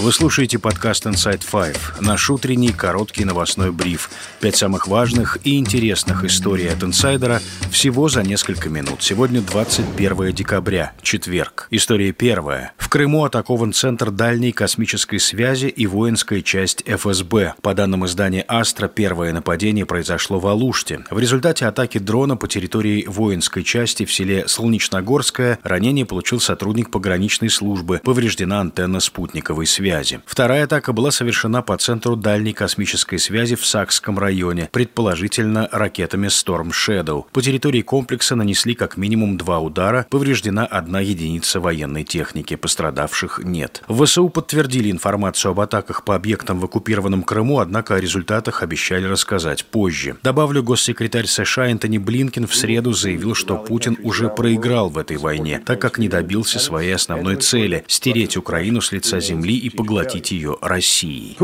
Вы слушаете подкаст Inside Five, наш утренний короткий новостной бриф. Пять самых важных и интересных историй от инсайдера всего за несколько минут. Сегодня 21 декабря, четверг. История первая. В Крыму атакован Центр дальней космической связи и воинская часть ФСБ. По данным издания «Астра», первое нападение произошло в Алуште. В результате атаки дрона по территории воинской части в селе Солнечногорское ранение получил сотрудник пограничной службы. Повреждена антенна спутниковой связи связи. Вторая атака была совершена по центру дальней космической связи в Сакском районе, предположительно ракетами Storm Shadow. По территории комплекса нанесли как минимум два удара, повреждена одна единица военной техники, пострадавших нет. В ВСУ подтвердили информацию об атаках по объектам в оккупированном Крыму, однако о результатах обещали рассказать позже. Добавлю, госсекретарь США Энтони Блинкин в среду заявил, что Путин уже проиграл в этой войне, так как не добился своей основной цели – стереть Украину с лица земли и поглотить ее Россией.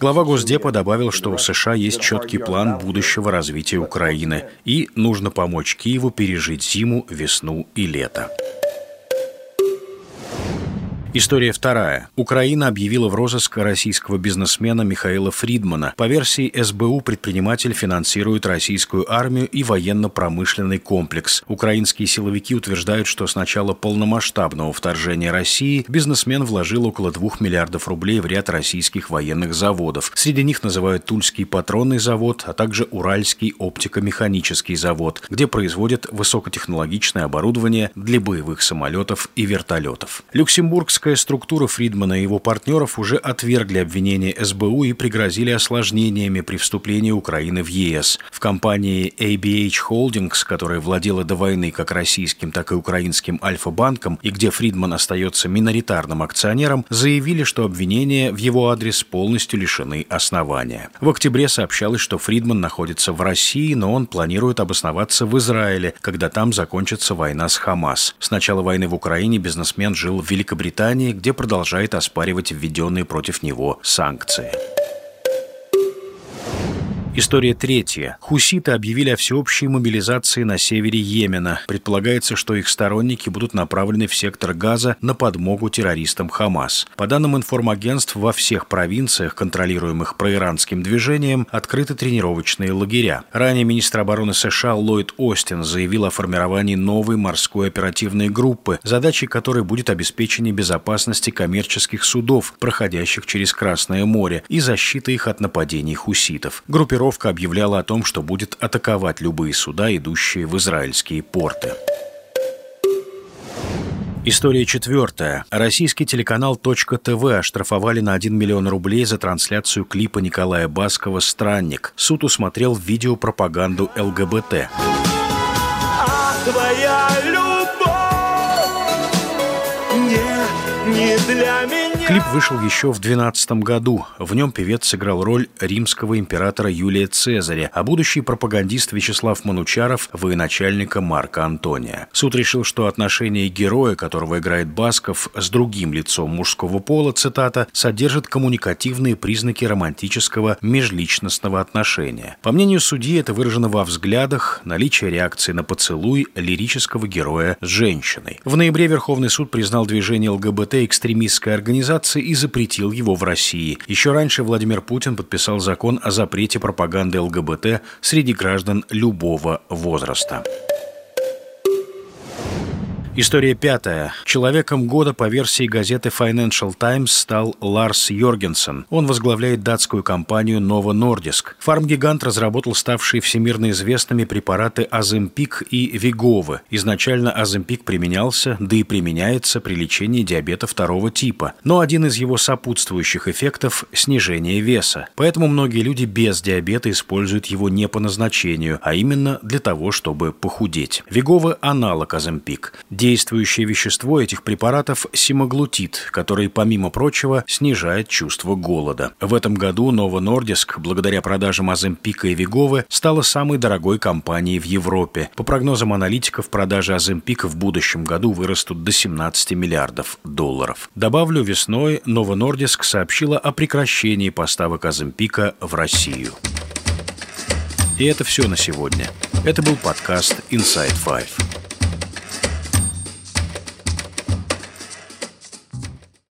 Глава Госдепа добавил, что у США есть четкий план будущего развития Украины, и нужно помочь Киеву пережить зиму, весну и лето. История вторая. Украина объявила в розыск российского бизнесмена Михаила Фридмана. По версии СБУ, предприниматель финансирует российскую армию и военно-промышленный комплекс. Украинские силовики утверждают, что с начала полномасштабного вторжения России бизнесмен вложил около 2 миллиардов рублей в ряд российских военных заводов. Среди них называют Тульский патронный завод, а также Уральский оптико-механический завод, где производят высокотехнологичное оборудование для боевых самолетов и вертолетов. Люксембургск Политическая структура Фридмана и его партнеров уже отвергли обвинения СБУ и пригрозили осложнениями при вступлении Украины в ЕС. В компании ABH Holdings, которая владела до войны как российским, так и украинским Альфа-банком, и где Фридман остается миноритарным акционером, заявили, что обвинения в его адрес полностью лишены основания. В октябре сообщалось, что Фридман находится в России, но он планирует обосноваться в Израиле, когда там закончится война с Хамас. С начала войны в Украине бизнесмен жил в Великобритании, Британии, где продолжает оспаривать введенные против него санкции. История третья. Хуситы объявили о всеобщей мобилизации на севере Йемена. Предполагается, что их сторонники будут направлены в сектор Газа на подмогу террористам Хамас. По данным информагентств, во всех провинциях, контролируемых проиранским движением, открыты тренировочные лагеря. Ранее министр обороны США Ллойд Остин заявил о формировании новой морской оперативной группы, задачей которой будет обеспечение безопасности коммерческих судов, проходящих через Красное море, и защита их от нападений хуситов. Группировка группировка объявляла о том, что будет атаковать любые суда, идущие в израильские порты. История четвертая. Российский телеканал «ТВ» оштрафовали на 1 миллион рублей за трансляцию клипа Николая Баскова «Странник». Суд усмотрел видеопропаганду ЛГБТ. А твоя любовь не, для меня. Клип вышел еще в 2012 году. В нем певец сыграл роль римского императора Юлия Цезаря, а будущий пропагандист Вячеслав Манучаров – военачальника Марка Антония. Суд решил, что отношение героя, которого играет Басков, с другим лицом мужского пола, цитата, содержит коммуникативные признаки романтического межличностного отношения. По мнению судьи, это выражено во взглядах, наличие реакции на поцелуй лирического героя с женщиной. В ноябре Верховный суд признал движение ЛГБТ экстремистской организацией организации и запретил его в России. Еще раньше Владимир Путин подписал закон о запрете пропаганды ЛГБТ среди граждан любого возраста. История пятая. Человеком года по версии газеты Financial Times стал Ларс Йоргенсен. Он возглавляет датскую компанию Novo Nordisk. Фармгигант разработал ставшие всемирно известными препараты Аземпик и Виговы. Изначально Аземпик применялся, да и применяется при лечении диабета второго типа. Но один из его сопутствующих эффектов – снижение веса. Поэтому многие люди без диабета используют его не по назначению, а именно для того, чтобы похудеть. Виговы – аналог Аземпик. Действующее вещество этих препаратов – симаглутид, который, помимо прочего, снижает чувство голода. В этом году Novo Nordisk, благодаря продажам Аземпика и Веговы, стала самой дорогой компанией в Европе. По прогнозам аналитиков, продажи Аземпика в будущем году вырастут до 17 миллиардов долларов. Добавлю, весной Novo Nordisk сообщила о прекращении поставок Аземпика в Россию. И это все на сегодня. Это был подкаст Inside Five.